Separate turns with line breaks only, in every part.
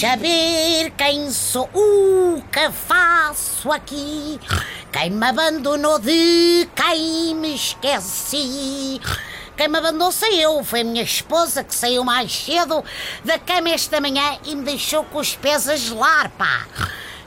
saber quem sou, o que faço aqui. Quem me abandonou de quem me esqueci. Quem me abandonou sei eu, foi a minha esposa que saiu mais cedo da cama esta manhã e me deixou com os pés a gelar, pá.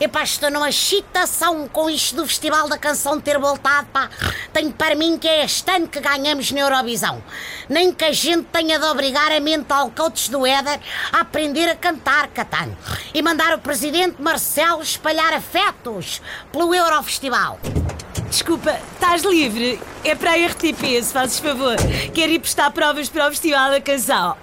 Epá, estou numa excitação com isto do Festival da Canção ter voltado, pá. Tenho para mim que é este ano que ganhamos na Eurovisão. Nem que a gente tenha de obrigar a mental coach do Éder a aprender a cantar, Catano. E mandar o presidente Marcelo espalhar afetos pelo Eurofestival.
Desculpa, estás livre? É para a RTP, se fazes favor. Quero ir prestar provas para o Festival da Canção.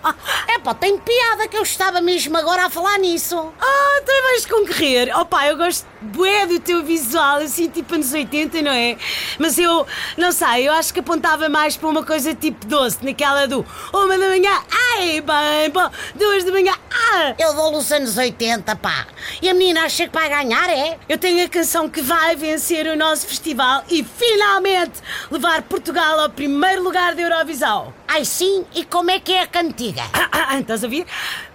É pá, tem piada que eu estava mesmo agora a falar nisso.
Ah, tu vais concorrer. Oh pá, eu gosto bué do teu visual, assim tipo anos 80, não é? Mas eu, não sei, eu acho que apontava mais para uma coisa tipo doce, naquela do uma da manhã, ai, bem, bom, duas da manhã, ah.
Eu dou os anos 80, pá. E a menina acha que vai ganhar, é?
Eu tenho a canção que vai vencer o nosso festival e finalmente levar Portugal ao primeiro lugar da Eurovisão.
Ai sim, e como é que é a cantiga?
Ah, ah, ah, estás a ouvir?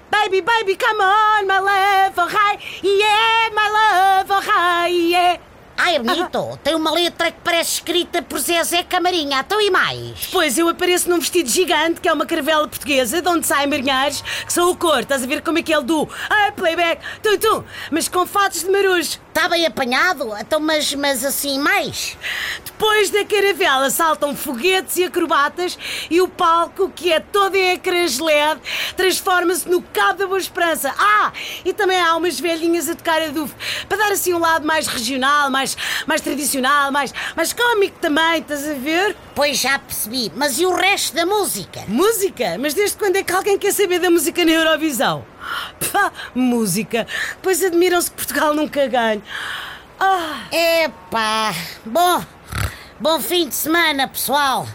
Baby, baby, come on, my love, oh hi, yeah, my love, oh hi, yeah.
Ai, é bonito. Tem uma letra que parece escrita por Zezé Camarinha. Então e mais?
Pois eu apareço num vestido gigante, que é uma caravela portuguesa, de onde saem marinheiros, que são o cor. Estás a ver como é que é do ah, playback, tu, tu, mas com fatos de marujo.
Está bem apanhado? Então, mas, mas assim mais?
Depois da caravela saltam foguetes e acrobatas e o palco, que é todo em ecrãs LED, transforma-se no Cabo da Boa Esperança. Ah, e também há umas velhinhas a tocar a duf, para dar assim um lado mais regional, mais, mais tradicional, mais, mais cómico também, estás a ver?
Pois já percebi. Mas e o resto da música?
Música? Mas desde quando é que alguém quer saber da música na Eurovisão? Pá, música. Pois admiram-se que Portugal nunca ganha.
Ah. Epá, bom, bom fim de semana, pessoal.